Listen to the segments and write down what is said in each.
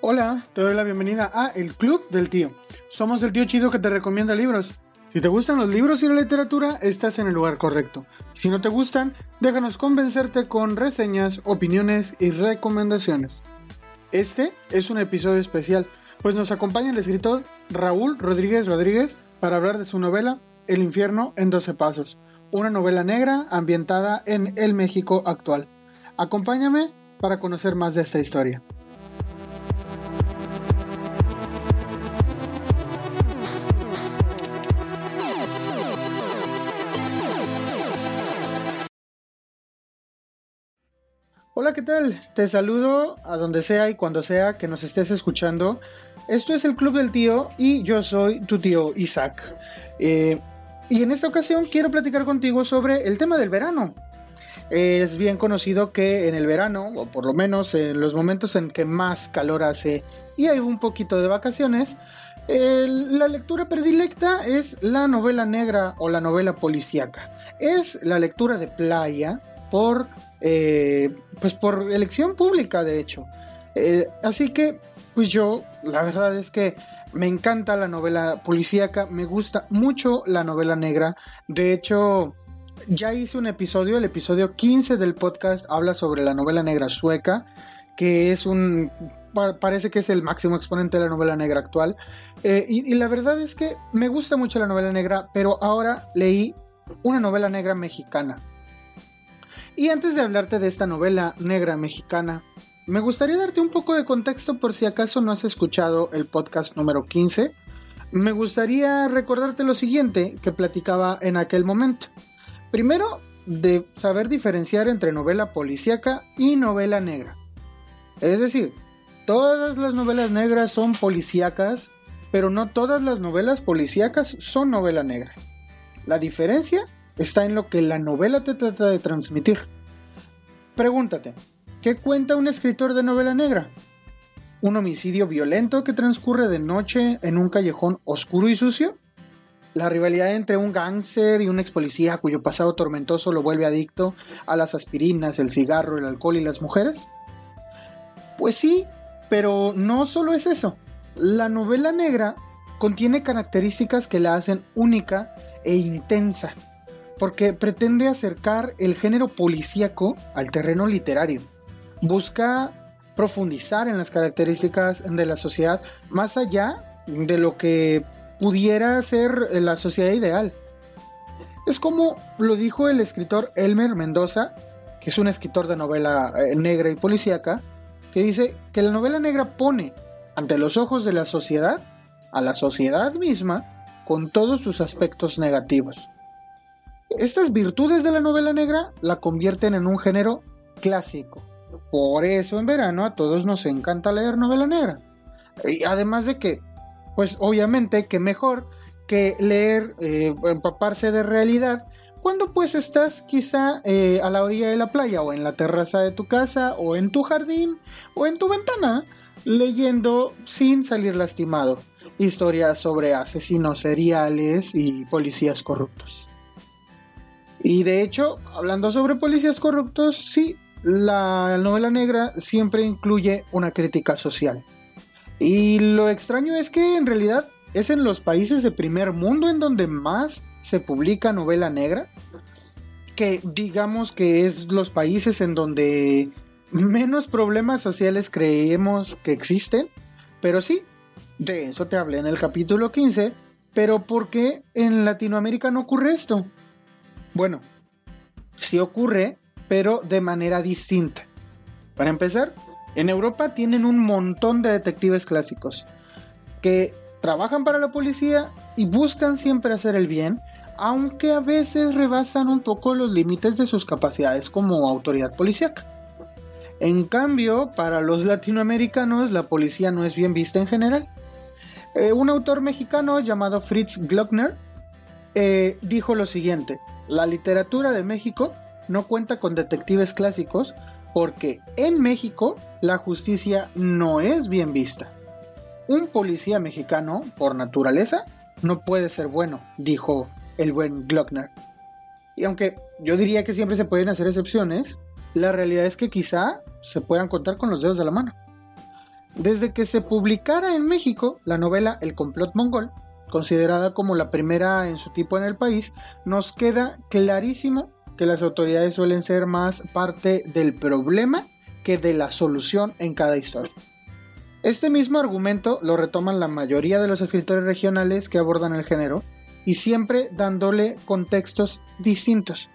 Hola, te doy la bienvenida a El Club del Tío. Somos el tío chido que te recomienda libros. Si te gustan los libros y la literatura, estás en el lugar correcto. Si no te gustan, déjanos convencerte con reseñas, opiniones y recomendaciones. Este es un episodio especial, pues nos acompaña el escritor Raúl Rodríguez Rodríguez para hablar de su novela El infierno en 12 pasos, una novela negra ambientada en el México actual. Acompáñame para conocer más de esta historia. Hola, ¿qué tal? Te saludo a donde sea y cuando sea que nos estés escuchando. Esto es el Club del Tío y yo soy tu tío Isaac. Eh, y en esta ocasión quiero platicar contigo sobre el tema del verano. Es bien conocido que en el verano, o por lo menos en los momentos en que más calor hace y hay un poquito de vacaciones, la lectura predilecta es la novela negra o la novela policíaca. Es la lectura de playa por eh, pues por elección pública, de hecho. Eh, así que, pues yo, la verdad es que me encanta la novela policíaca, me gusta mucho la novela negra. De hecho, ya hice un episodio, el episodio 15 del podcast habla sobre la novela negra sueca, que es un parece que es el máximo exponente de la novela negra actual. Eh, y, la verdad es que me gusta mucho la novela negra, pero ahora leí una novela negra mexicana. Y antes de hablarte de esta novela negra mexicana, me gustaría darte un poco de contexto por si acaso no has escuchado el podcast número 15. Me gustaría recordarte lo siguiente que platicaba en aquel momento. Primero, de saber diferenciar entre novela policíaca y novela negra. Es decir, todas las novelas negras son policíacas, pero no todas las novelas policíacas son novela negra. La diferencia está en lo que la novela te trata de transmitir. Pregúntate, ¿qué cuenta un escritor de novela negra? ¿Un homicidio violento que transcurre de noche en un callejón oscuro y sucio? ¿La rivalidad entre un gángster y un ex policía cuyo pasado tormentoso lo vuelve adicto a las aspirinas, el cigarro, el alcohol y las mujeres? Pues sí, pero no solo es eso. La novela negra contiene características que la hacen única e intensa porque pretende acercar el género policíaco al terreno literario. Busca profundizar en las características de la sociedad más allá de lo que pudiera ser la sociedad ideal. Es como lo dijo el escritor Elmer Mendoza, que es un escritor de novela eh, negra y policíaca, que dice que la novela negra pone ante los ojos de la sociedad a la sociedad misma con todos sus aspectos negativos. Estas virtudes de la novela negra la convierten en un género clásico. Por eso en verano a todos nos encanta leer novela negra. Y además de que, pues obviamente que mejor que leer, eh, empaparse de realidad, cuando pues estás quizá eh, a la orilla de la playa o en la terraza de tu casa o en tu jardín o en tu ventana leyendo sin salir lastimado historias sobre asesinos seriales y policías corruptos. Y de hecho, hablando sobre policías corruptos, sí, la novela negra siempre incluye una crítica social. Y lo extraño es que en realidad es en los países de primer mundo en donde más se publica novela negra. Que digamos que es los países en donde menos problemas sociales creemos que existen. Pero sí, de eso te hablé en el capítulo 15. Pero ¿por qué en Latinoamérica no ocurre esto? Bueno, sí ocurre, pero de manera distinta. Para empezar, en Europa tienen un montón de detectives clásicos que trabajan para la policía y buscan siempre hacer el bien, aunque a veces rebasan un poco los límites de sus capacidades como autoridad policíaca. En cambio, para los latinoamericanos la policía no es bien vista en general. Eh, un autor mexicano llamado Fritz Glockner eh, dijo lo siguiente, la literatura de México no cuenta con detectives clásicos porque en México la justicia no es bien vista. un policía mexicano, por naturaleza, no puede ser bueno, dijo el buen Glockner. Y aunque yo diría que siempre se pueden hacer excepciones, la realidad es que quizá se puedan contar con los dedos de la mano. Desde que se publicara en México la novela El complot mongol, considerada como la primera en su tipo en el país, nos queda clarísimo que las autoridades suelen ser más parte del problema que de la solución en cada historia. Este mismo argumento lo retoman la mayoría de los escritores regionales que abordan el género y siempre dándole contextos distintos.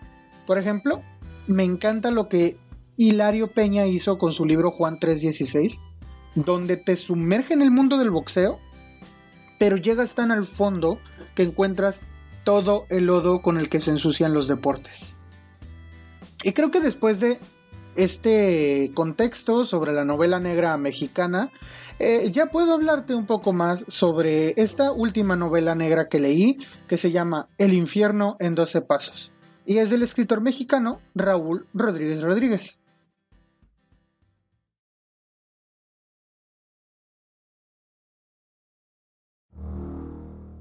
Por ejemplo, me encanta lo que Hilario Peña hizo con su libro Juan 316, donde te sumerge en el mundo del boxeo, pero llegas tan al fondo que encuentras todo el lodo con el que se ensucian los deportes. Y creo que después de este contexto sobre la novela negra mexicana, eh, ya puedo hablarte un poco más sobre esta última novela negra que leí, que se llama El infierno en 12 pasos, y es del escritor mexicano Raúl Rodríguez Rodríguez.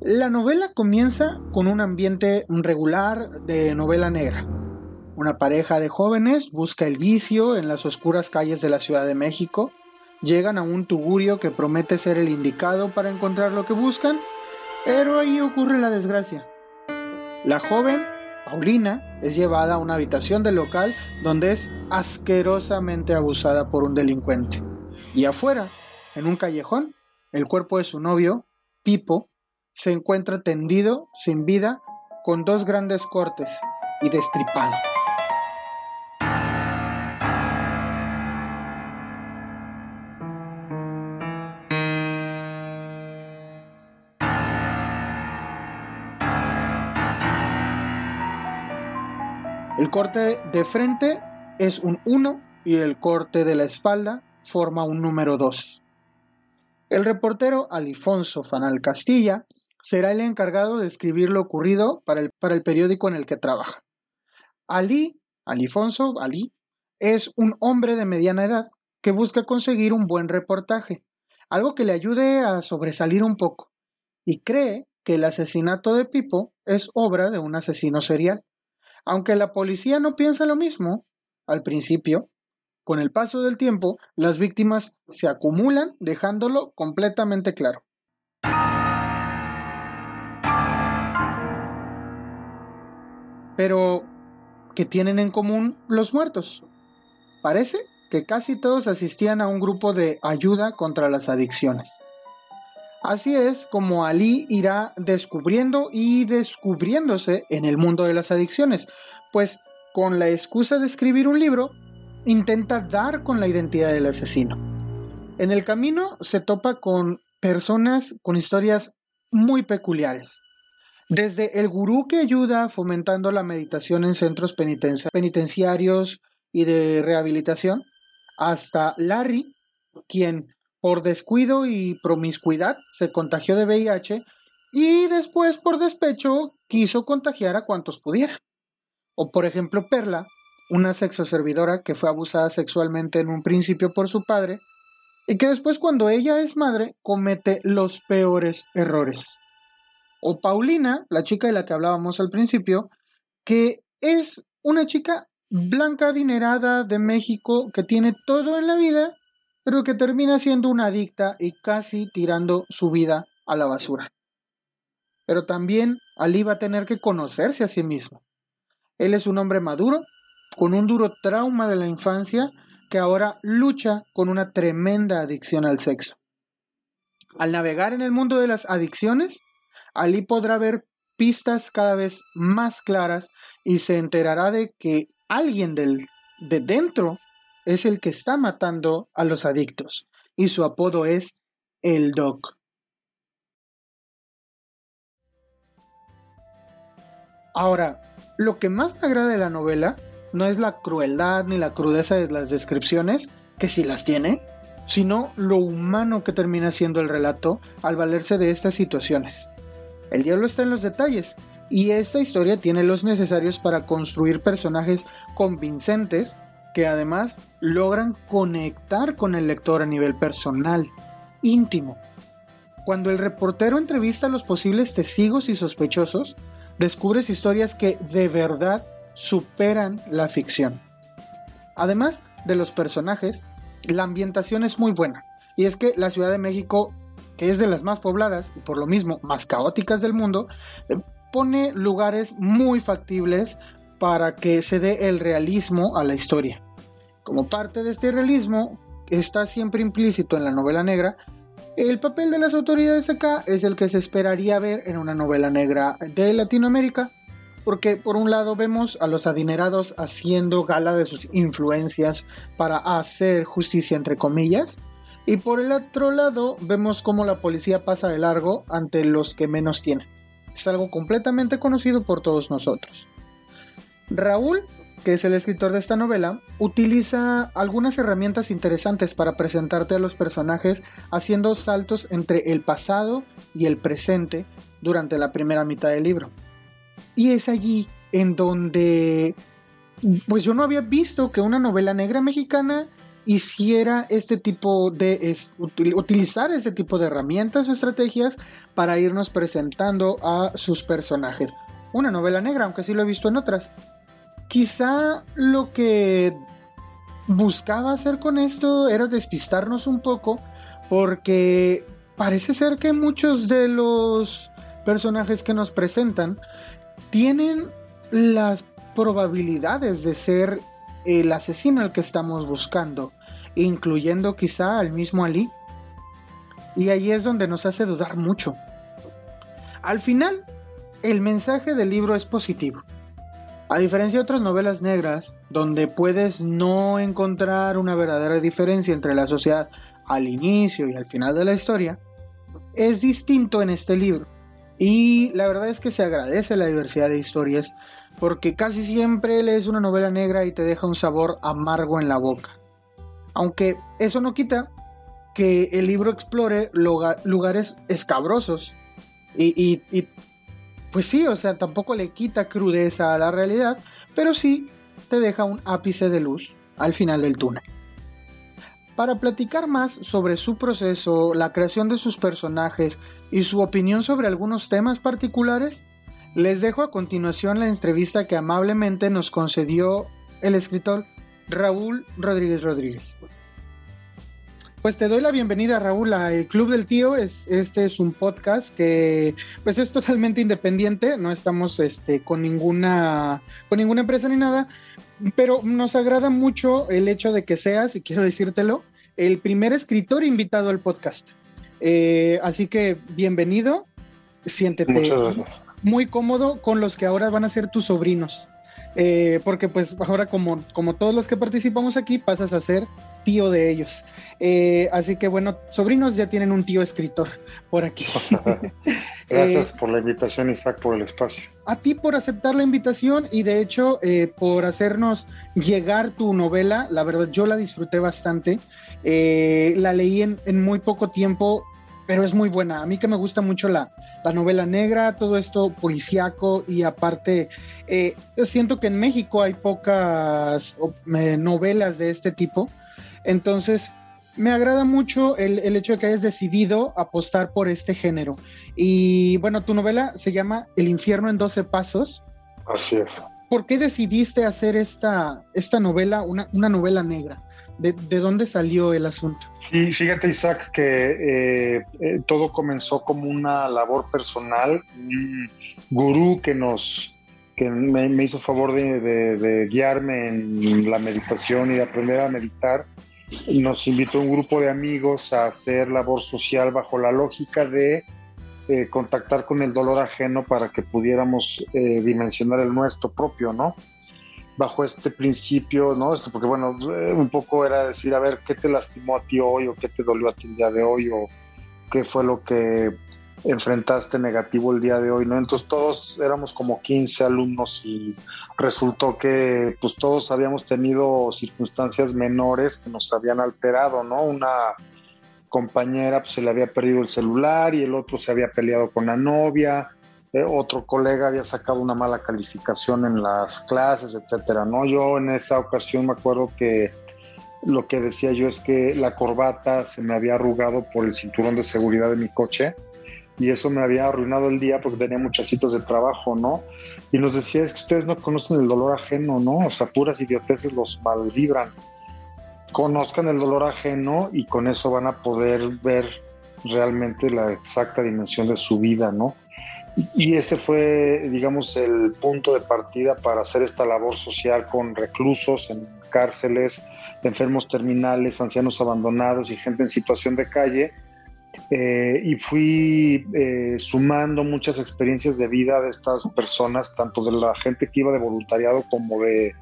La novela comienza con un ambiente regular de novela negra. Una pareja de jóvenes busca el vicio en las oscuras calles de la Ciudad de México, llegan a un tugurio que promete ser el indicado para encontrar lo que buscan, pero ahí ocurre la desgracia. La joven, Paulina, es llevada a una habitación del local donde es asquerosamente abusada por un delincuente. Y afuera, en un callejón, el cuerpo de su novio, Pipo, se encuentra tendido, sin vida, con dos grandes cortes y destripado. El corte de frente es un 1 y el corte de la espalda forma un número 2. El reportero Alifonso Fanal Castilla será el encargado de escribir lo ocurrido para el, para el periódico en el que trabaja. Ali, Alifonso, Ali, es un hombre de mediana edad que busca conseguir un buen reportaje, algo que le ayude a sobresalir un poco, y cree que el asesinato de Pipo es obra de un asesino serial. Aunque la policía no piensa lo mismo, al principio, con el paso del tiempo, las víctimas se acumulan dejándolo completamente claro. Pero, ¿qué tienen en común los muertos? Parece que casi todos asistían a un grupo de ayuda contra las adicciones. Así es como Ali irá descubriendo y descubriéndose en el mundo de las adicciones, pues con la excusa de escribir un libro, intenta dar con la identidad del asesino. En el camino se topa con personas con historias muy peculiares. Desde el gurú que ayuda fomentando la meditación en centros penitenciarios y de rehabilitación, hasta Larry, quien por descuido y promiscuidad se contagió de VIH y después por despecho quiso contagiar a cuantos pudiera. O por ejemplo Perla, una sexoservidora que fue abusada sexualmente en un principio por su padre y que después cuando ella es madre comete los peores errores. O Paulina, la chica de la que hablábamos al principio, que es una chica blanca adinerada de México que tiene todo en la vida pero que termina siendo una adicta y casi tirando su vida a la basura. Pero también Ali va a tener que conocerse a sí mismo. Él es un hombre maduro, con un duro trauma de la infancia, que ahora lucha con una tremenda adicción al sexo. Al navegar en el mundo de las adicciones, Ali podrá ver pistas cada vez más claras y se enterará de que alguien del, de dentro es el que está matando a los adictos y su apodo es el Doc. Ahora, lo que más me agrada de la novela no es la crueldad ni la crudeza de las descripciones, que sí las tiene, sino lo humano que termina siendo el relato al valerse de estas situaciones. El diablo está en los detalles, y esta historia tiene los necesarios para construir personajes convincentes que además logran conectar con el lector a nivel personal, íntimo. cuando el reportero entrevista a los posibles testigos y sospechosos, descubres historias que de verdad superan la ficción. Además de los personajes, la ambientación es muy buena. Y es que la Ciudad de México, que es de las más pobladas y por lo mismo más caóticas del mundo, eh, pone lugares muy factibles para que se dé el realismo a la historia. Como parte de este realismo, está siempre implícito en la novela negra, el papel de las autoridades acá es el que se esperaría ver en una novela negra de Latinoamérica, porque por un lado vemos a los adinerados haciendo gala de sus influencias para hacer justicia entre comillas, y por el otro lado vemos cómo la policía pasa de largo ante los que menos tienen. Es algo completamente conocido por todos nosotros. Raúl, que es el escritor de esta novela, utiliza algunas herramientas interesantes para presentarte a los personajes haciendo saltos entre el pasado y el presente durante la primera mitad del libro. Y es allí en donde, pues yo no había visto que una novela negra mexicana hiciera este tipo de, utilizar este tipo de herramientas o estrategias para irnos presentando a sus personajes. Una novela negra, aunque sí lo he visto en otras. Quizá lo que buscaba hacer con esto era despistarnos un poco porque parece ser que muchos de los personajes que nos presentan tienen las probabilidades de ser el asesino al que estamos buscando, incluyendo quizá al mismo Ali. Y ahí es donde nos hace dudar mucho. Al final, el mensaje del libro es positivo. A diferencia de otras novelas negras, donde puedes no encontrar una verdadera diferencia entre la sociedad al inicio y al final de la historia, es distinto en este libro. Y la verdad es que se agradece la diversidad de historias porque casi siempre lees una novela negra y te deja un sabor amargo en la boca. Aunque eso no quita que el libro explore lugares escabrosos y, y pues sí, o sea, tampoco le quita crudeza a la realidad, pero sí te deja un ápice de luz al final del túnel. Para platicar más sobre su proceso, la creación de sus personajes y su opinión sobre algunos temas particulares, les dejo a continuación la entrevista que amablemente nos concedió el escritor Raúl Rodríguez Rodríguez. Pues te doy la bienvenida, Raúl, a El Club del Tío. Es, este es un podcast que pues es totalmente independiente, no estamos este, con, ninguna, con ninguna empresa ni nada, pero nos agrada mucho el hecho de que seas, y quiero decírtelo, el primer escritor invitado al podcast. Eh, así que bienvenido, siéntete muy cómodo con los que ahora van a ser tus sobrinos. Eh, porque pues ahora como, como todos los que participamos aquí pasas a ser tío de ellos. Eh, así que bueno, sobrinos ya tienen un tío escritor por aquí. Gracias por la invitación, Isaac, por el espacio. A ti por aceptar la invitación y de hecho por hacernos llegar tu novela. La verdad, yo la disfruté bastante. la leí en, en muy poco tiempo pero es muy buena. A mí que me gusta mucho la, novela negra, todo esto policíaco y aparte, eh, siento que en México hay pocas novelas de este tipo. Entonces, me agrada mucho el, el, hecho de que hayas decidido apostar por este género. Y bueno, tu novela se llama El infierno en 12 pasos. Así es. ¿Por qué decidiste hacer esta, esta novela, una, una novela negra? ¿De, dónde salió el asunto? Sí, fíjate Isaac que eh, eh, todo comenzó como una labor personal, un gurú que nos que me, hizo favor de, guiarme en la meditación y de aprender a meditar. Nos invitó un grupo de amigos a hacer labor social bajo la lógica de eh, contactar con el dolor ajeno para que pudiéramos dimensionar el nuestro propio, ¿no? bajo este principio, ¿no? Esto porque, bueno, eh, un poco era decir, a ver, ¿qué te lastimó a ti hoy o qué te dolió a ti el día de hoy o qué fue lo que enfrentaste negativo el día de hoy, ¿no? Entonces todos éramos como 15 alumnos y resultó que pues todos habíamos tenido circunstancias menores que nos habían alterado, ¿no? Una compañera pues, se le había perdido el celular y el otro se había peleado con la novia, eh, otro colega había sacado una mala calificación en las clases, etcétera, ¿no? Yo en esa ocasión me acuerdo que lo que decía yo es que la corbata se me había arrugado por el cinturón de seguridad de mi coche y eso me había arruinado el día porque tenía muchas citas de trabajo, ¿no? Y nos decía, es que ustedes no conocen el dolor ajeno, ¿no? O sea, puras idioteces los malvibran. Conozcan el dolor ajeno y con eso van a poder ver realmente la exacta dimensión de su vida, ¿no? Y ese fue, digamos, el punto de partida para hacer esta labor social con reclusos en cárceles, enfermos terminales, ancianos abandonados y gente en situación de calle. Eh, y fui eh, sumando muchas experiencias de vida de estas personas, tanto de la gente que iba de voluntariado como de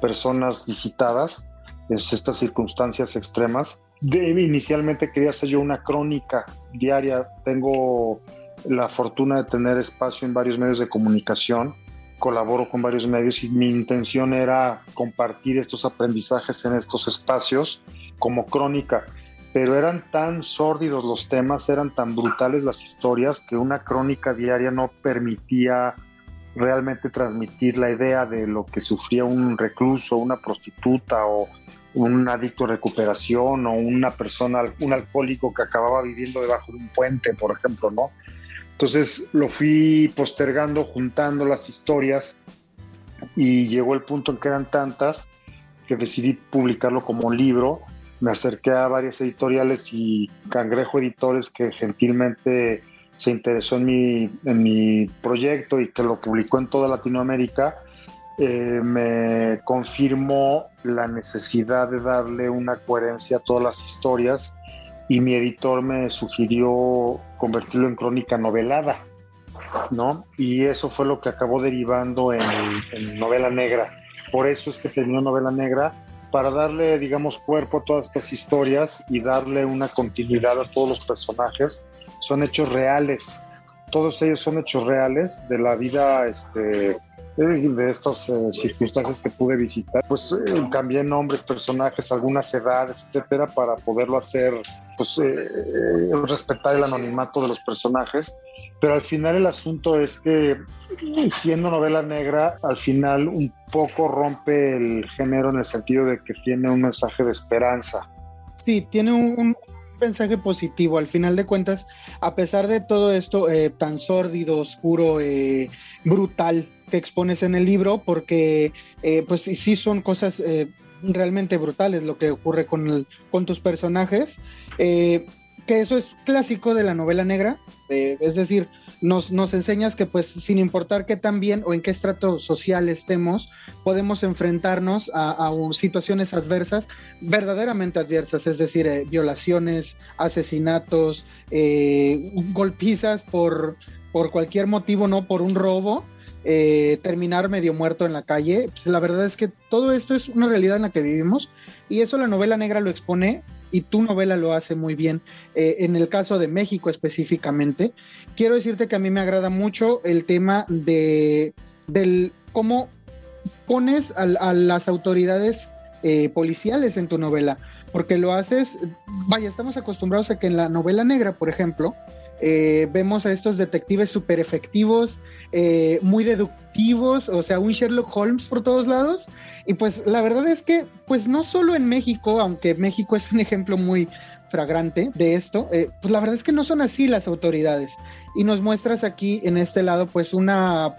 personas visitadas en estas circunstancias extremas. De, inicialmente quería hacer yo una crónica diaria. Tengo la fortuna de tener espacio en varios medios de comunicación, colaboro con varios medios y mi intención era compartir estos aprendizajes en estos espacios como crónica, pero eran tan sórdidos los temas, eran tan brutales las historias que una crónica diaria no permitía realmente transmitir la idea de lo que sufría un recluso, una prostituta o un adicto a recuperación o una persona, un alcohólico que acababa viviendo debajo de un puente, por ejemplo, ¿no? Entonces lo fui postergando, juntando las historias y llegó el punto en que eran tantas que decidí publicarlo como libro. Me acerqué a varias editoriales y Cangrejo Editores que gentilmente se interesó en mi, en mi proyecto y que lo publicó en toda Latinoamérica, eh, me confirmó la necesidad de darle una coherencia a todas las historias y mi editor me sugirió convertirlo en crónica novelada, ¿no? Y eso fue lo que acabó derivando en, novela negra. Por eso es que terminó novela negra, para darle, digamos, cuerpo a todas estas historias y darle una continuidad a todos los personajes. Son hechos reales, todos ellos son hechos reales de la vida este, de estas eh, circunstancias que pude visitar, pues eh, cambié nombres, personajes, algunas edades, etcétera, para poderlo hacer, pues eh, respetar el anonimato de los personajes. Pero al final el asunto es que siendo novela negra, al final un poco rompe el género en el sentido de que tiene un mensaje de esperanza. Sí, tiene un, mensaje positivo. Al final de cuentas, a pesar de todo esto tan sórdido, oscuro, brutal que expones en el libro, porque eh, pues sí son cosas eh, realmente brutales lo que ocurre con, con tus personajes, eh, que eso es clásico de la novela negra, es decir, nos, nos, enseñas que pues sin importar qué tan bien o en qué estrato social estemos, podemos enfrentarnos a, situaciones adversas, verdaderamente adversas, es decir, violaciones, asesinatos, golpizas por, por cualquier motivo, no por un robo, eh, terminar medio muerto en la calle. Pues la verdad es que todo esto es una realidad en la que vivimos y eso la novela negra lo expone y tu novela lo hace muy bien. Eh, en el caso de México específicamente, quiero decirte que a mí me agrada mucho el tema de del cómo pones a, las autoridades eh, policiales en tu novela, porque lo haces, vaya, estamos acostumbrados a que en la novela negra, por ejemplo, eh, vemos a estos detectives súper efectivos, eh, muy deductivos, o sea, un Sherlock Holmes por todos lados. Y pues la verdad es que, pues no solo en México, aunque México es un ejemplo muy fragrante de esto, eh, pues la verdad es que no son así las autoridades. Y nos muestras aquí en este lado, pues una,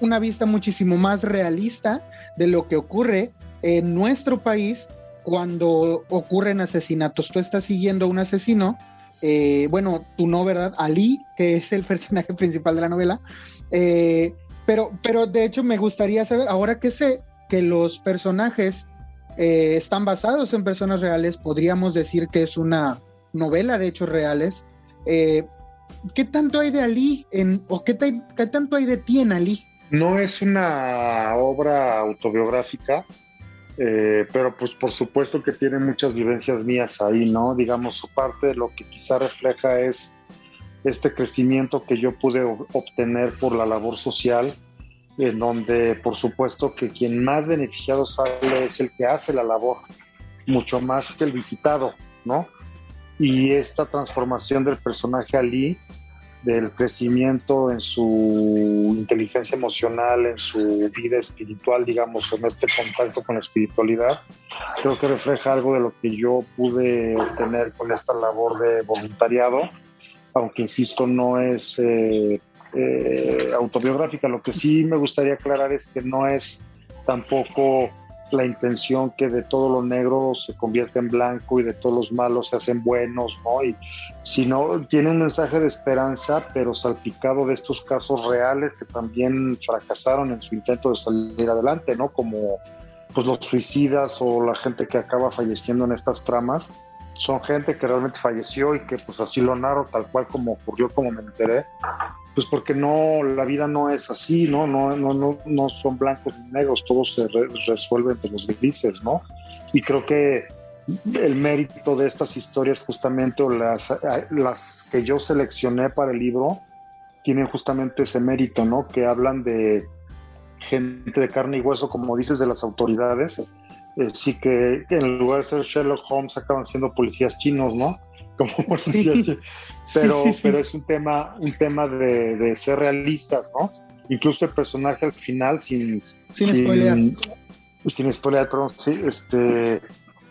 una vista muchísimo más realista de lo que ocurre en nuestro país cuando ocurren asesinatos. Tú estás siguiendo a un asesino eh, bueno, tú no, ¿verdad? Ali, que es el personaje principal de la novela. Eh, pero, pero de hecho me gustaría saber, ahora que sé que los personajes eh, están basados en personas reales, podríamos decir que es una novela de hechos reales. ¿Qué tanto hay de Ali o qué, qué tanto hay de ti en Ali? No es una obra autobiográfica, eh, pero pues por supuesto que tiene muchas vivencias mías ahí, ¿no? Digamos, su parte de lo que quizá refleja es este crecimiento que yo pude obtener por la labor social, en donde por supuesto que quien más beneficiado sale es el que hace la labor, mucho más que el visitado, ¿no? Y esta transformación del personaje Ali del crecimiento en su inteligencia emocional, en su vida espiritual, digamos, en este contacto con la espiritualidad, creo que refleja algo de lo que yo pude obtener con esta labor de voluntariado, aunque insisto, no es eh, eh, autobiográfica. Lo que sí me gustaría aclarar es que no es tampoco la intención que de todo lo negro se convierte en blanco y de todos los malos se hacen buenos, ¿no? Y sino tiene un mensaje de esperanza, pero salpicado de estos casos reales que también fracasaron en su intento de salir adelante, ¿no? Como pues los suicidas o la gente que acaba falleciendo en estas tramas son gente que realmente falleció y que pues así lo narro tal cual como ocurrió como me enteré pues porque no, la vida no es así, ¿no? No, no, no, no son blancos ni negros, todo se resuelve entre los grises, ¿no? Y creo que el mérito de estas historias justamente, o las, las que yo seleccioné para el libro, tienen justamente ese mérito, ¿no? Que hablan de gente de carne y hueso, como dices, de las autoridades. Eh, sí que en lugar de ser Sherlock Holmes acaban siendo policías chinos, ¿no? como Pero, pero es un tema, un tema de, ser realistas, ¿no? Incluso el personaje al final, sin, sin, sin spoilear. Sin spoilear, perdón, sí, este,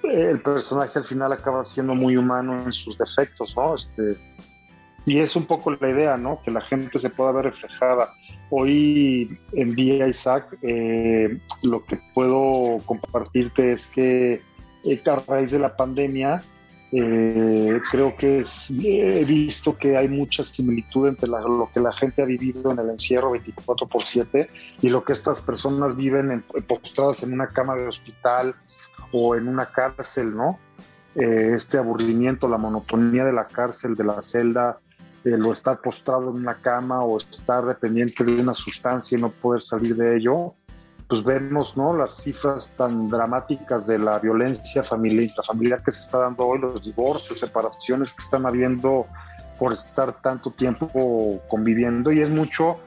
el personaje al final acaba siendo muy humano en sus defectos, ¿no? Este, y es un poco la idea, ¿no? Que la gente se pueda ver reflejada. Hoy en día, Isaac, eh, lo que puedo compartirte es que eh, a raíz de la pandemia, eh, creo que he visto que hay mucha similitud entre lo que la gente ha vivido en el encierro 24 por 7 y lo que estas personas viven en, postradas en una cama de hospital o en una cárcel, ¿no? Eh, este aburrimiento, la monotonía de la cárcel, de la celda, lo estar postrado en una cama o estar dependiente de una sustancia y no poder salir de ello, pues vemos ¿no? las cifras tan dramáticas de la violencia familiar, familiar que se está dando hoy, los divorcios, separaciones que están habiendo por estar tanto tiempo conviviendo y es mucho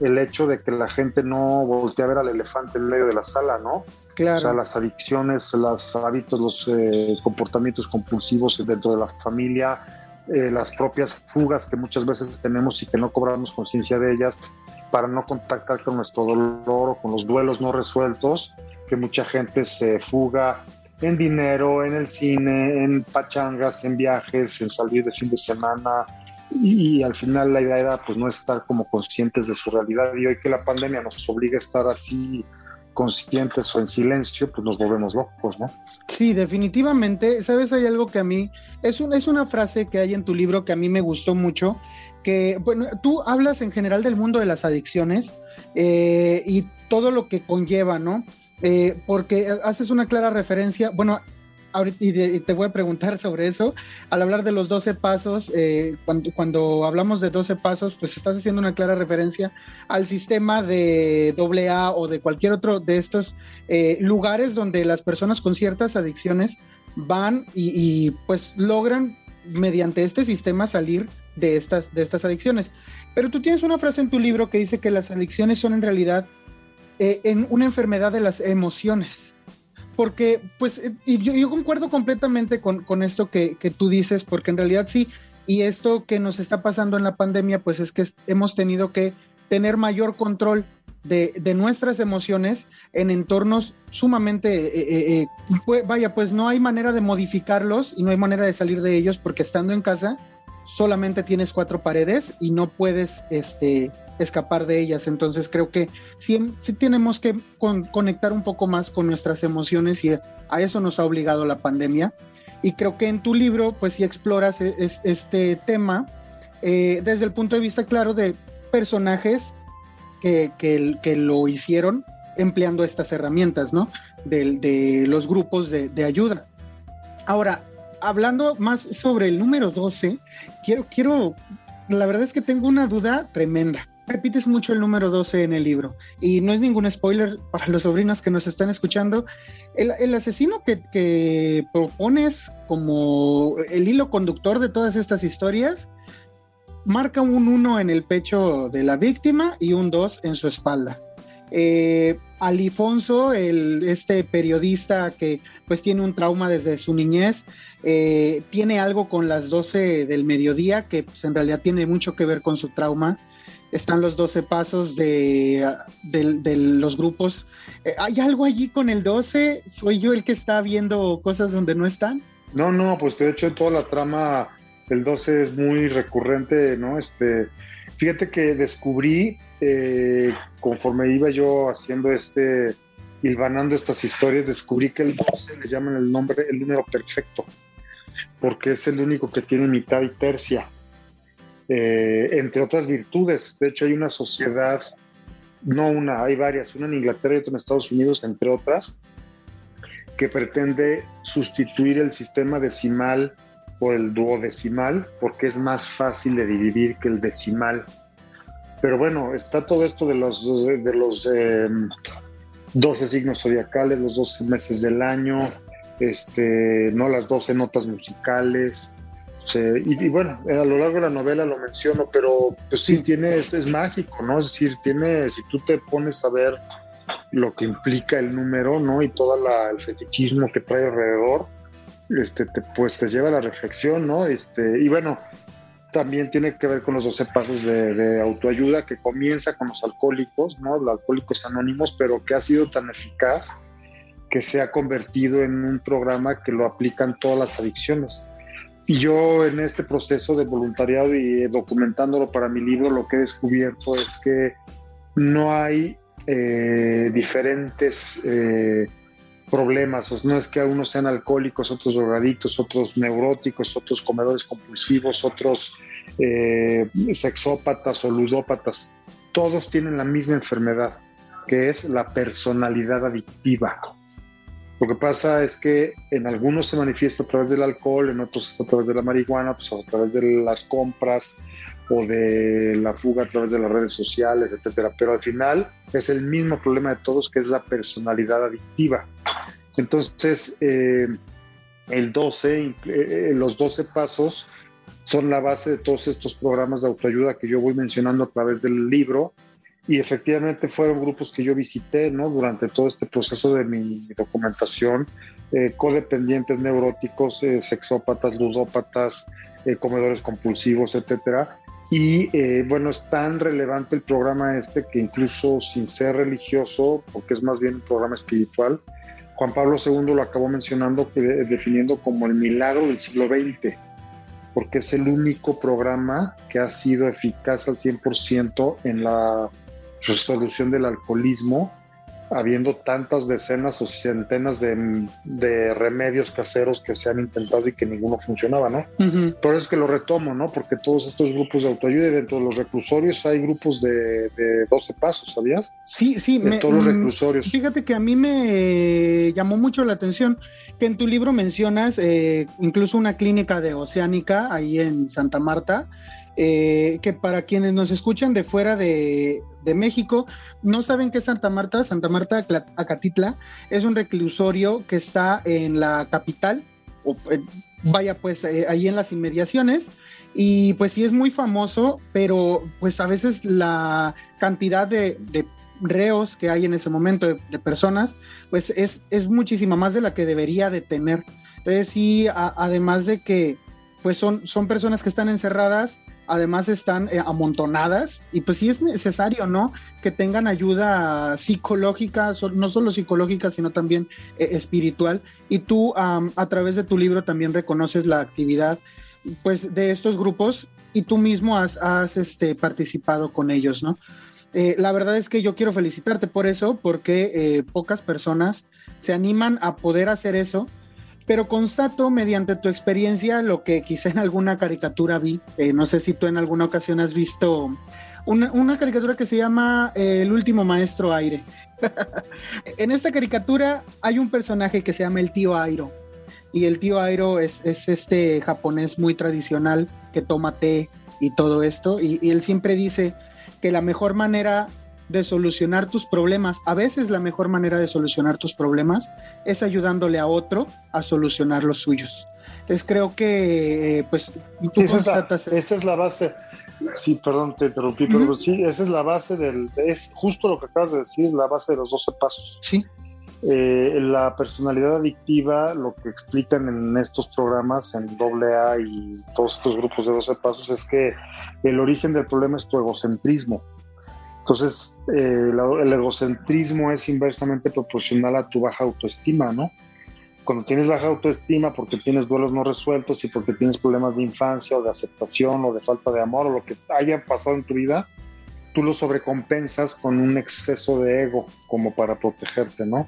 el hecho de que la gente no voltea a ver al elefante en medio de la sala, ¿no? Claro. O sea, las adicciones, los hábitos, los eh, comportamientos compulsivos dentro de la familia, eh, las propias fugas que muchas veces tenemos y que no cobramos conciencia de ellas, para no contactar con nuestro dolor o con los duelos no resueltos, que mucha gente se fuga en dinero, en el cine, en pachangas, en viajes, en salir de fin de semana. Y, al final la idea era pues no estar como conscientes de su realidad y hoy que la pandemia nos obliga a estar así conscientes o en silencio, pues nos volvemos locos, ¿no? Sí, definitivamente. Sabes, hay algo que a mí, es, un, es una frase que hay en tu libro que a mí me gustó mucho, que, bueno, tú hablas en general del mundo de las adicciones eh, y todo lo que conlleva, ¿no? Eh, porque haces una clara referencia, bueno, y, te voy a preguntar sobre eso. Al hablar de los 12 pasos, eh, cuando, hablamos de 12 pasos, pues estás haciendo una clara referencia al sistema de AA o de cualquier otro de estos eh, lugares donde las personas con ciertas adicciones van y, pues logran mediante este sistema salir de estas, de estas adicciones. Pero tú tienes una frase en tu libro que dice que las adicciones son en realidad eh, en una enfermedad de las emociones porque, pues, eh, y yo, concuerdo completamente con, esto que, tú dices, porque en realidad sí, y esto que nos está pasando en la pandemia, pues es que hemos tenido que tener mayor control de, nuestras emociones en entornos sumamente, eh, eh, vaya, pues no hay manera de modificarlos y no hay manera de salir de ellos porque estando en casa solamente tienes cuatro paredes y no puedes, este, escapar de ellas. Entonces creo que sí, sí tenemos que conectar un poco más con nuestras emociones y a eso nos ha obligado la pandemia. Y creo que en tu libro pues sí exploras e, este tema eh, desde el punto de vista claro de personajes que, que, lo hicieron empleando estas herramientas, ¿no? De, de los grupos de, de ayuda. Ahora, hablando más sobre el número 12, quiero, quiero, la verdad es que tengo una duda tremenda repites mucho el número 12 en el libro y no es ningún spoiler para los sobrinos que nos están escuchando. El, asesino que, propones como el hilo conductor de todas estas historias marca un 1 en el pecho de la víctima y un 2 en su espalda. Eh, Alifonso, el, este periodista que pues tiene un trauma desde su niñez, eh, tiene algo con las 12 del mediodía que pues, en realidad tiene mucho que ver con su trauma. Están los 12 pasos de, los grupos. Eh, ¿Hay algo allí con el 12? ¿Soy yo el que está viendo cosas donde no están? No, no, pues de hecho toda la trama del 12 es muy recurrente, ¿no? Este, fíjate que descubrí eh, conforme iba yo haciendo este, hilvanando estas historias, descubrí que el 12 le llaman el nombre, el número perfecto, porque es el único que tiene mitad y tercia, eh, entre otras virtudes. De hecho, hay una sociedad, no una, hay varias, una en Inglaterra y otra en Estados Unidos, entre otras, que pretende sustituir el sistema decimal por el duodecimal, porque es más fácil de dividir que el decimal. Pero bueno, está todo esto de los, de los 12 em, signos zodiacales, los 12 meses del año, este, no las 12 notas musicales. Y, bueno, a lo largo de la novela lo menciono, pero pues sí, tiene, es, mágico, ¿no? Es decir, tiene, si tú te pones a ver lo que implica el número, ¿no? Y todo el fetichismo que trae alrededor, este, te, pues te lleva a la reflexión, ¿no? Este, y bueno, también tiene que ver con los 12 pasos de, autoayuda que comienza con los alcohólicos, ¿no? Los alcohólicos anónimos, pero que ha sido tan eficaz que se ha convertido en un programa que lo aplican todas las adicciones. Yo en este proceso de voluntariado y documentándolo para mi libro, lo que he descubierto es que no hay eh, diferentes eh, problemas. No es que unos sean alcohólicos, otros drogadictos, otros neuróticos, otros comedores compulsivos, otros eh, sexópatas o ludópatas. Todos tienen la misma enfermedad, que es la personalidad adictiva. Lo que pasa es que en algunos se manifiesta a través del alcohol, en otros a través de la marihuana, pues a través de las compras o de la fuga a través de las redes sociales, etcétera. Pero al final es el mismo problema de todos, que es la personalidad adictiva. Entonces, eh, el 12, eh, eh, los 12 pasos son la base de todos estos programas de autoayuda que yo voy mencionando a través del libro. Y efectivamente fueron grupos que yo visité ¿no? durante todo este proceso de mi, documentación, codependientes neuróticos, sexópatas, ludópatas, comedores compulsivos, etcétera. Y bueno, es tan relevante el programa este que incluso sin ser religioso, porque es más bien un programa espiritual, Juan Pablo II lo acabó mencionando, definiendo como el milagro del siglo XX, porque es el único programa que ha sido eficaz al 100% en la resolución del alcoholismo habiendo tantas decenas o centenas de, remedios caseros que se han intentado y que ninguno funcionaba, ¿no? Por eso es que lo retomo, ¿no? Porque todos estos grupos de autoayuda y dentro de los reclusorios hay grupos de, 12 pasos, ¿sabías? Sí, sí. De todos los mm, reclusorios. Fíjate que a mí me llamó mucho la atención que en tu libro mencionas eh, incluso una clínica de Oceánica ahí en Santa Marta, eh, que para quienes nos escuchan de fuera de, México, no saben qué es Santa Marta. Santa Marta Acatitla es un reclusorio que está en la capital, o, eh, vaya pues eh, ahí en las inmediaciones. Y pues sí es muy famoso, pero pues a veces la cantidad de, reos que hay en ese momento, de, personas, pues es, es muchísima más de la que debería de tener. Entonces sí, además de que pues son, son personas que están encerradas, además están eh, amontonadas y pues sí es necesario, ¿no? Que tengan ayuda psicológica, no solo psicológica, sino también eh, espiritual. Y tú a través de tu libro también reconoces la actividad pues de estos grupos y tú mismo has, este, participado con ellos, ¿no? Eh, la verdad es que yo quiero felicitarte por eso, porque pocas personas se animan a poder hacer eso pero constato mediante tu experiencia lo que quizá en alguna caricatura vi, eh, no sé si tú en alguna ocasión has visto una, caricatura que se llama eh, El último maestro aire. en esta caricatura hay un personaje que se llama el tío Airo, y el tío Airo es, este japonés muy tradicional que toma té y todo esto, y él siempre dice que la mejor manera de solucionar tus problemas. A veces la mejor manera de solucionar tus problemas es ayudándole a otro a solucionar los suyos. Es creo que, eh, pues, tú esa esa es la base. Sí, perdón, te interrumpí, pero sí, esa es la base del, es justo lo que acabas de decir, es la base de los 12 pasos. Sí. Eh, la personalidad adictiva, lo que explican en estos programas, en AA y todos estos grupos de 12 pasos, es que el origen del problema es tu egocentrismo. Entonces, eh, el egocentrismo es inversamente proporcional a tu baja autoestima, ¿no? cuando tienes baja autoestima porque tienes duelos no resueltos y porque tienes problemas de infancia o de aceptación o de falta de amor o lo que haya pasado en tu vida, tú lo sobrecompensas con un exceso de ego como para protegerte, ¿no?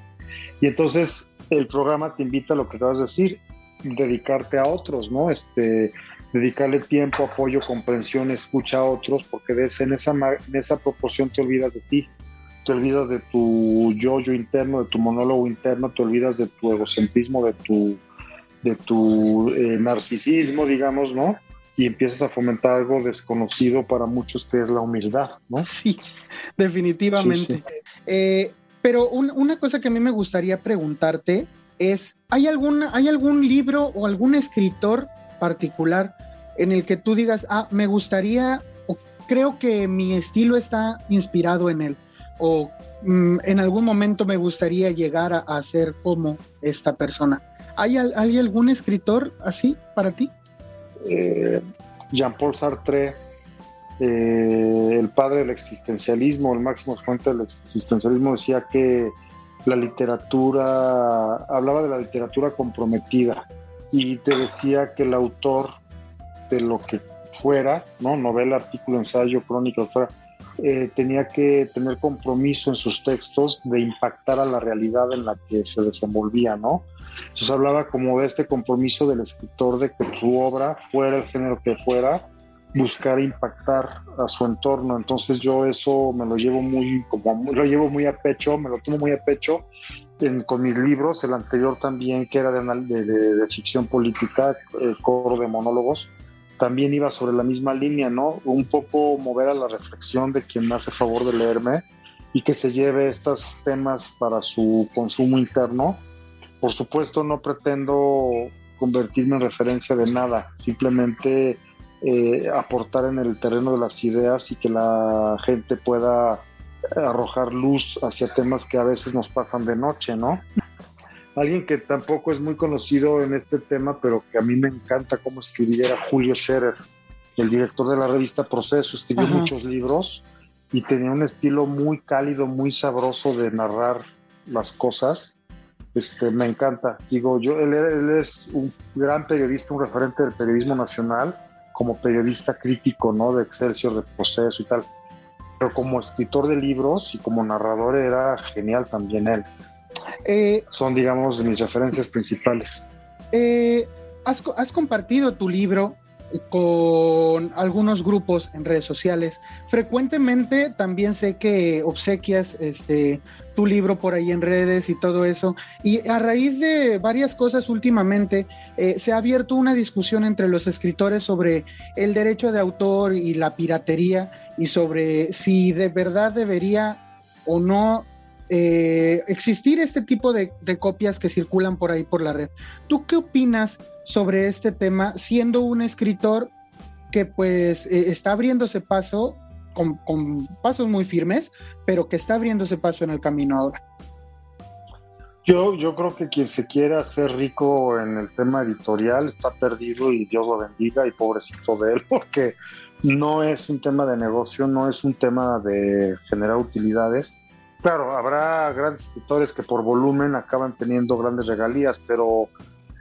Y entonces el programa te invita a lo que acabas de decir, dedicarte a otros, ¿no? Este, dedicarle tiempo, apoyo, comprensión, escucha a otros, porque en esa, en esa proporción te olvidas de ti te olvidas de tu yo-yo interno, de tu monólogo interno, te olvidas de tu egocentrismo, de tu, de tu eh, narcisismo, digamos, ¿no? Y empiezas a fomentar algo desconocido para muchos que es la humildad, ¿no? Sí, definitivamente. Eh, pero una cosa que a mí me gustaría preguntarte es, ¿hay, alguna, ¿hay algún libro o algún escritor particular en el que tú digas, ah, me gustaría, o creo que mi estilo está inspirado en él? o mm, en algún momento me gustaría llegar a, ser como esta persona. ¿Hay, ¿Hay, algún escritor así para ti? Eh, Jean-Paul Sartre, eh, el padre del existencialismo, el máximo exponente del existencialismo, decía que la literatura, hablaba de la literatura comprometida y te decía que el autor de lo que fuera, ¿no? novela, artículo, ensayo, crónica, fuera, eh, tenía que tener compromiso en sus textos de impactar a la realidad en la que se desenvolvía, ¿no? Entonces hablaba como de este compromiso del escritor de que su obra, fuera el género que fuera, buscar impactar a su entorno. Entonces yo eso me lo llevo muy, como lo llevo muy a pecho, me lo tomo muy a pecho con mis libros, el anterior también que era de, de, ficción política, el coro de monólogos también iba sobre la misma línea, ¿no? Un poco mover a la reflexión de quien me hace favor de leerme y que se lleve estos temas para su consumo interno. Por supuesto, no pretendo convertirme en referencia de nada, simplemente eh, aportar en el terreno de las ideas y que la gente pueda arrojar luz hacia temas que a veces nos pasan de noche, ¿no? Alguien que tampoco es muy conocido en este tema, pero que a mí me encanta cómo escribir, era Julio Scherer, el director de la revista Proceso. Escribió muchos libros y tenía un estilo muy cálido, muy sabroso de narrar las cosas. Este, me encanta. Digo, yo, él, él, es un gran periodista, un referente del periodismo nacional, como periodista crítico, ¿no? De Excelsior, de Proceso y tal. Pero como escritor de libros y como narrador era genial también él. Eh, Son, digamos, mis referencias principales. Eh, has, compartido tu libro con algunos grupos en redes sociales. Frecuentemente también sé que obsequias este, tu libro por ahí en redes y todo eso. Y a raíz de varias cosas últimamente, eh, se ha abierto una discusión entre los escritores sobre el derecho de autor y la piratería y sobre si de verdad debería o no eh, existir este tipo de, copias que circulan por ahí por la red. ¿Tú qué opinas sobre este tema siendo un escritor que pues eh, está abriéndose paso con, pasos muy firmes, pero que está abriéndose paso en el camino ahora? Yo, yo creo que quien se quiera hacer rico en el tema editorial está perdido y Dios lo bendiga y pobrecito de él, porque no es un tema de negocio, no es un tema de generar utilidades, Claro, habrá grandes escritores que por volumen acaban teniendo grandes regalías, pero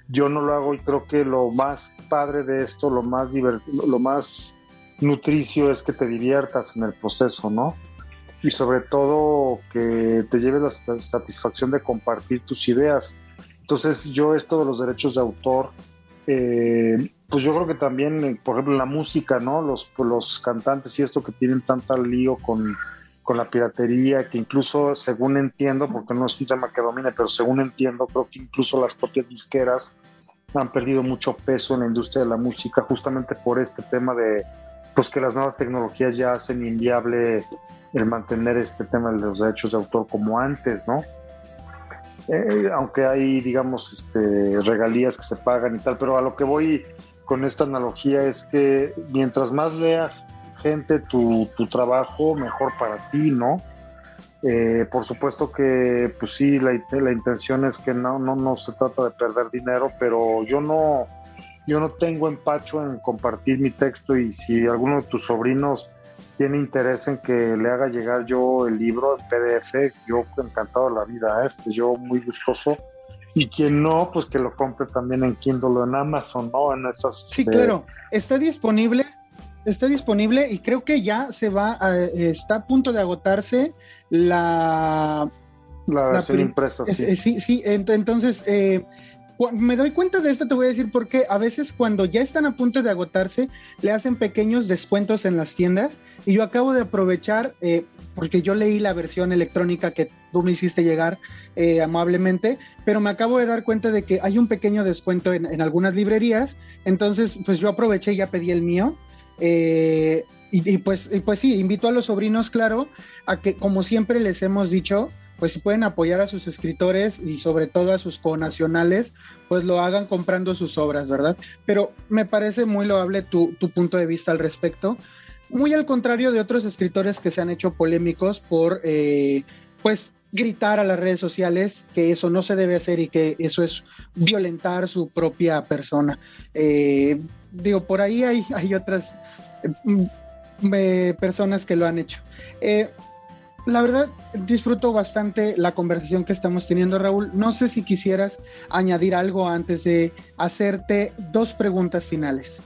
yo no lo hago y creo que lo más padre de esto, lo más lo más nutricio es que te diviertas en el proceso, ¿no? Y sobre todo que te lleves la satisfacción de compartir tus ideas. Entonces yo esto de los derechos de autor, eh, pues yo creo que también, eh, por ejemplo, la música, ¿no? Los, los cantantes y esto que tienen tanta lío con con la piratería, que incluso, según entiendo, porque no es un tema que domine, pero según entiendo, creo que incluso las propias disqueras han perdido mucho peso en la industria de la música justamente por este tema de pues que las nuevas tecnologías ya hacen inviable el mantener este tema de los derechos de autor como antes, ¿no? eh, aunque hay, digamos, este, regalías que se pagan y tal, pero a lo que voy con esta analogía es que mientras más lea gente tu, tu trabajo, mejor para ti, ¿no? Eh, por supuesto que, pues sí, la, la intención es que no, no, no se trata de perder dinero, pero yo no, yo no tengo empacho en compartir mi texto y si alguno de tus sobrinos tiene interés en que le haga llegar yo el libro en PDF, yo encantado de la vida, este, yo muy gustoso. Y quien no, pues que lo compre también en Kindle o en Amazon, ¿no? En esas. Sí, claro. Está disponible, está disponible y creo que ya se va, está a punto de agotarse la. La versión impresa, sí. sí, sí, entonces. Eh, me doy cuenta de esto, te voy a decir porque a veces cuando ya están a punto de agotarse, le hacen pequeños descuentos en las tiendas. Y yo acabo de aprovechar, eh, porque yo leí la versión electrónica que tú me hiciste llegar eh, amablemente, pero me acabo de dar cuenta de que hay un pequeño descuento en, algunas librerías, entonces pues yo aproveché y ya pedí el mío. Eh, y, pues, y pues sí, invito a los sobrinos, claro, a que como siempre les hemos dicho, pues si pueden apoyar a sus escritores y sobre todo a sus conacionales, pues lo hagan comprando sus obras, ¿verdad? Pero me parece muy loable tu, punto de vista al respecto. Muy al contrario de otros escritores que se han hecho polémicos por, eh, pues, gritar a las redes sociales que eso no se debe hacer y que eso es violentar su propia persona. Eh, digo, por ahí hay, hay otras eh, personas que lo han hecho la verdad, disfruto bastante la conversación que estamos teniendo, Raúl. No sé si quisieras añadir algo antes de hacerte dos preguntas finales.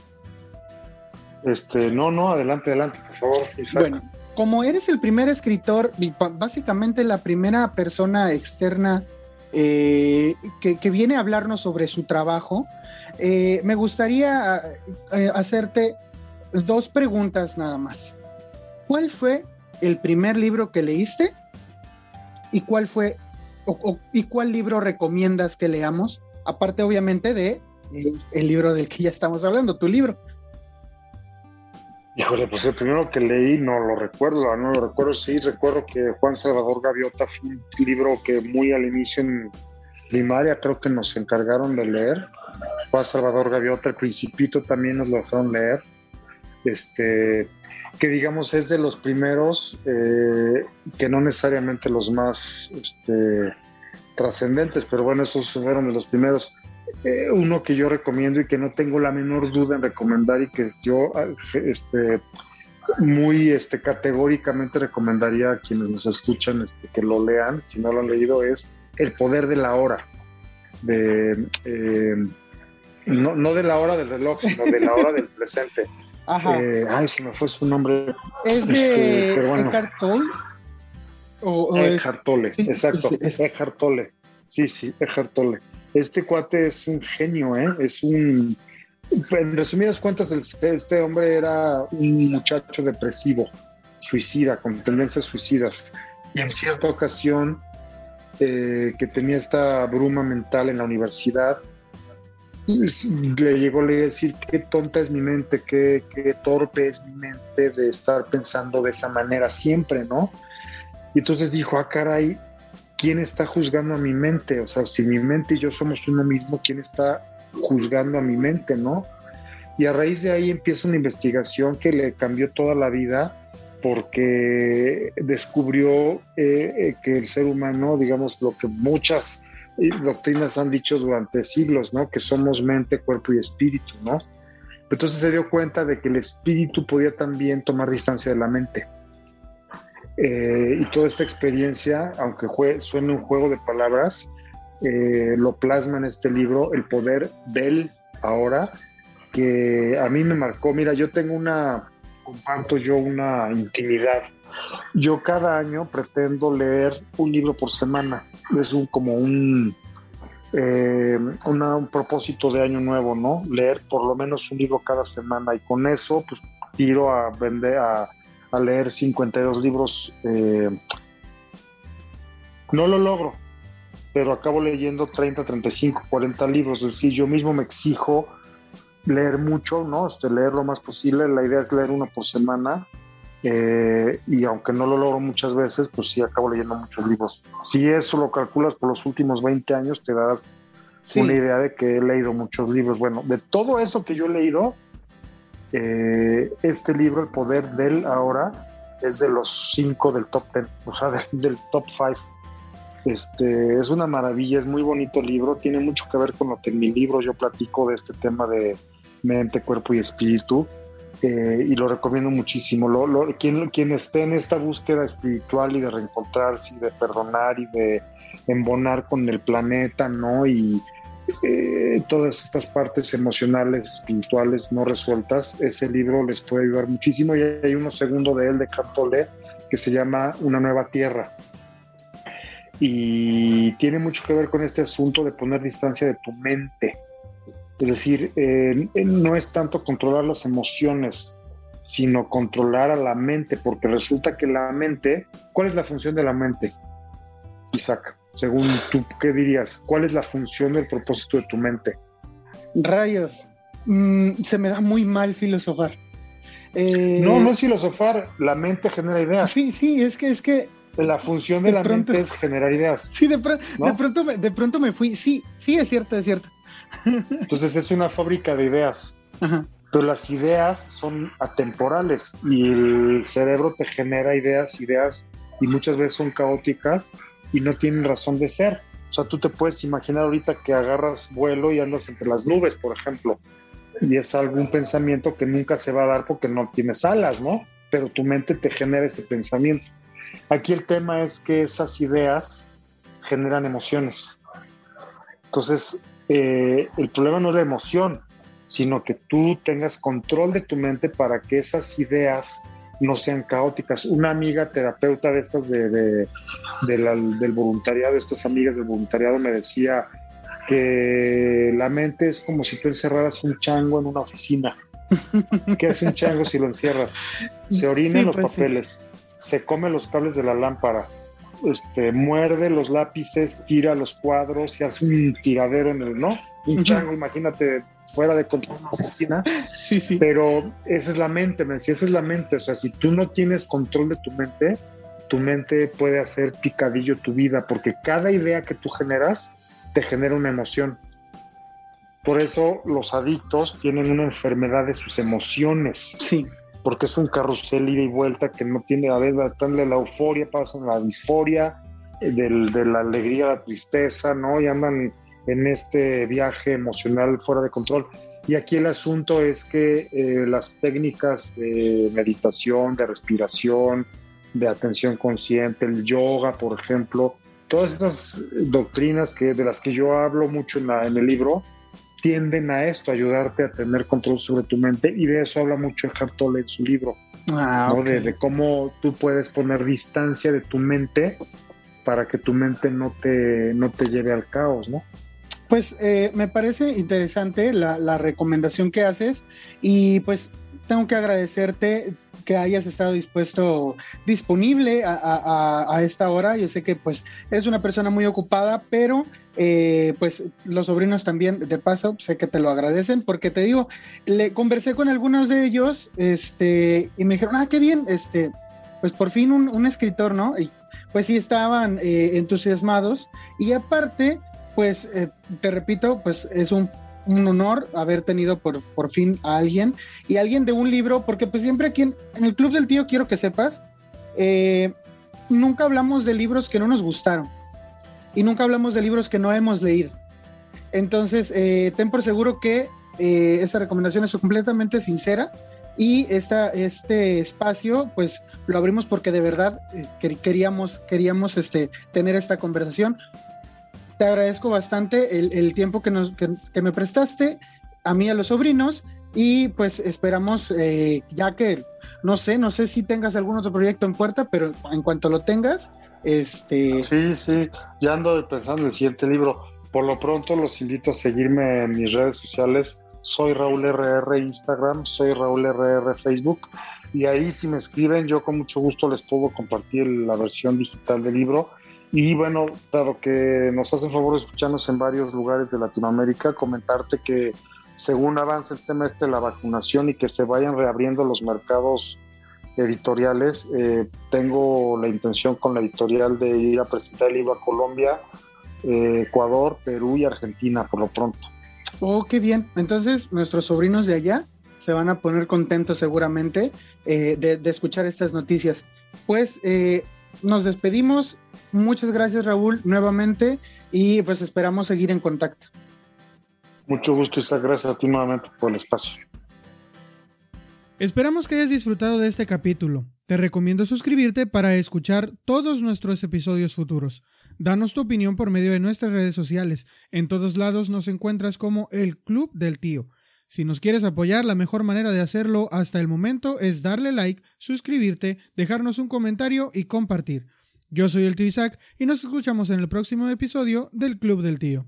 Este, no, no, adelante, adelante, por favor. Bueno, como eres el primer escritor, básicamente la primera persona externa eh, que, viene a hablarnos sobre su trabajo, eh, me gustaría eh, hacerte dos preguntas nada más. ¿Cuál fue el primer libro que leíste y cuál fue y cuál libro recomiendas que leamos, aparte obviamente de eh, el libro del que ya estamos hablando, tu libro. Híjole, pues el primero que leí no lo recuerdo, no lo recuerdo, sí, recuerdo que Juan Salvador Gaviota fue un libro que muy al inicio en primaria creo que nos encargaron de leer. Juan Salvador Gaviota, el Principito también nos lo dejaron leer. Este, que digamos es de los primeros, eh, que no necesariamente los más este, trascendentes, pero bueno, esos fueron de los primeros. Eh, uno que yo recomiendo y que no tengo la menor duda en recomendar y que yo este, muy este, categóricamente recomendaría a quienes nos escuchan este, que lo lean, si no lo han leído, es El poder de la hora, de, eh, no, no de la hora del reloj, sino de la hora del presente. Ajá. Eh, ay, se me fue su nombre. ¿Es de este, Eckhart Tolle? O, Eckhart Tolle, exacto. Eckhart Tolle. Sí, sí, Eckhart Tolle. Este cuate es un genio, ¿eh? Es un... En resumidas cuentas, este hombre era un muchacho depresivo, suicida, con tendencias suicidas. Y en cierta ocasión, eh, que tenía esta bruma mental en la universidad, le llegó a decir qué tonta es mi mente, qué, qué, torpe es mi mente de estar pensando de esa manera siempre, ¿no? Y entonces dijo, ah, caray, ¿quién está juzgando a mi mente? O sea, si mi mente y yo somos uno mismo, ¿quién está juzgando a mi mente, no? Y a raíz de ahí empieza una investigación que le cambió toda la vida porque descubrió eh, eh, que el ser humano, digamos, lo que muchas doctrinas han dicho durante siglos, ¿no? Que somos mente, cuerpo y espíritu, ¿no? Entonces se dio cuenta de que el espíritu podía también tomar distancia de la mente. Eh, y toda esta experiencia, aunque suene un juego de palabras, eh, lo plasma en este libro, El poder del ahora, que a mí me marcó. Mira, yo tengo una, comparto yo una intimidad. Yo cada año pretendo leer un libro por semana es un, como un, eh, un propósito de año nuevo, ¿no? Leer por lo menos un libro cada semana y con eso, pues tiro a vender, a, a leer 52 libros. Eh, no lo logro, pero acabo leyendo 30, 35, 40 libros. Es decir, yo mismo me exijo leer mucho, ¿no? Este, leer lo más posible. La idea es leer uno por semana Eh, y aunque no lo logro muchas veces, pues sí acabo leyendo muchos libros. Si eso lo calculas por los últimos 20 años, te das una idea de que he leído muchos libros. Bueno, de todo eso que yo he leído, eh, este libro, El Poder del Ahora, es de los cinco del top ten, o sea, del top five. Este, es una maravilla, es muy bonito el libro, tiene mucho que ver con lo que en mi libro yo platico de este tema de mente, cuerpo y espíritu, eh, y lo recomiendo muchísimo. Quien, quien esté en esta búsqueda espiritual y de reencontrarse de perdonar y de embonar con el planeta, ¿no? Y eh, todas estas partes emocionales, espirituales no resueltas, ese libro les puede ayudar muchísimo. Y hay uno segundo de él, de Cartolé, que se llama Una nueva tierra. Y tiene mucho que ver con este asunto de poner distancia de tu mente. Es decir, eh, no es tanto controlar las emociones, sino controlar a la mente, porque resulta que la mente, ¿cuál es la función de la mente? Isaac según tú, ¿qué dirías? ¿Cuál es la función del propósito de tu mente? Rayos, mm, se me da muy mal filosofar. Eh, no, no es filosofar, la mente genera ideas. Sí, sí, es que es que la función de, la mente es generar ideas. Sí, de, pronto, de pronto me fui. Sí, sí, es cierto, es cierto. Entonces es una fábrica de ideas. Pero las ideas son atemporales y el cerebro te genera ideas, ideas y muchas veces son caóticas y no tienen razón de ser. O sea, tú te puedes imaginar ahorita que agarras vuelo y andas entre las nubes, por ejemplo, y es algún pensamiento que nunca se va a dar porque no tienes alas, ¿no? Pero tu mente te genera ese pensamiento. Aquí el tema es que esas ideas generan emociones. Entonces, eh, el problema no es la emoción, sino que tú tengas control de tu mente para que esas ideas no sean caóticas. Una amiga terapeuta de estas de, del voluntariado, estas amigas del voluntariado me decía que la mente es como si tú encerraras un chango en una oficina. ¿Qué hace un chango si lo encierras? Se orina en los pues papeles, se come los cables de la lámpara, este, muerde los lápices, tira los cuadros y hace un tiradero en el, ¿no? Un chango, imagínate, fuera de control la oficina. Sí, sí. Pero esa es la mente, me decía, esa es la mente. O sea, si tú no tienes control de tu mente, tu mente puede hacer picadillo tu vida, porque cada idea que tú generas te genera una emoción. Por eso los adictos tienen una enfermedad de sus emociones. Sí. Porque es un carrusel ida y vuelta que no tiene, a ver, de la euforia, pasan la disforia, eh, del, de la alegría a la tristeza, ¿no? Y andan en este viaje emocional fuera de control. Y aquí el asunto es que eh, las técnicas de meditación, de respiración, de atención consciente, el yoga, por ejemplo, todas estas doctrinas que, de las que yo hablo mucho en, en el libro, tienden a esto, a ayudarte a tener control sobre tu mente y de eso habla mucho Eckhart Tolle en su libro, ah, de, de, cómo tú puedes poner distancia de tu mente para que tu mente no te, no te lleve al caos, ¿no? Pues eh, me parece interesante la, recomendación que haces y pues tengo que agradecerte que hayas estado dispuesto, disponible a, esta hora. Yo sé que pues eres una persona muy ocupada, pero eh, pues los sobrinos también, de paso, sé que te lo agradecen, porque te digo, le conversé con algunos de ellos, este, y me dijeron, ah, qué bien, este, pues por fin un, escritor, ¿no? Y pues sí estaban eh, entusiasmados. Y aparte, pues eh, te repito, pues es un, honor haber tenido por, por fin a alguien y alguien de un libro, porque pues siempre aquí en, el Club del Tío quiero que sepas, nunca hablamos de libros que no nos gustaron y nunca hablamos de libros que no hemos leído. Entonces, eh, ten por seguro que esta recomendación es completamente sincera y esta, este espacio pues lo abrimos porque de verdad queríamos, queríamos este, tener esta conversación te agradezco bastante el, tiempo que, nos, que, me prestaste, a mí y a los sobrinos, y pues esperamos, eh, ya que no sé, no sé si tengas algún otro proyecto en puerta, pero en cuanto lo tengas, este... Sí, sí, ya ando pensando en el siguiente libro. Por lo pronto los invito a seguirme en mis redes sociales. Soy Raúl RR Instagram, soy Raúl RR Facebook. Y ahí si me escriben, yo con mucho gusto les puedo compartir la versión digital del libro y bueno, dado que nos hacen favor de escucharnos en varios lugares de Latinoamérica, comentarte que según avanza el tema este de la vacunación y que se vayan reabriendo los mercados editoriales. Eh, tengo la intención con la editorial de ir a presentar el libro a Colombia, eh, Ecuador, Perú y Argentina por lo pronto. Oh, qué bien. Entonces, nuestros sobrinos de allá se van a poner contentos seguramente eh, de, escuchar estas noticias. Pues nos despedimos. Muchas gracias, Raúl, nuevamente. Y pues esperamos seguir en contacto. Mucho gusto, Isaac. Gracias a ti nuevamente por el espacio. Esperamos que hayas disfrutado de este capítulo. Te recomiendo suscribirte para escuchar todos nuestros episodios futuros. Danos tu opinión por medio de nuestras redes sociales. En todos lados nos encuentras como el Club del Tío. Si nos quieres apoyar, la mejor manera de hacerlo hasta el momento es darle like, suscribirte, dejarnos un comentario y compartir. Yo soy el tío Isaac y nos escuchamos en el próximo episodio del Club del Tío.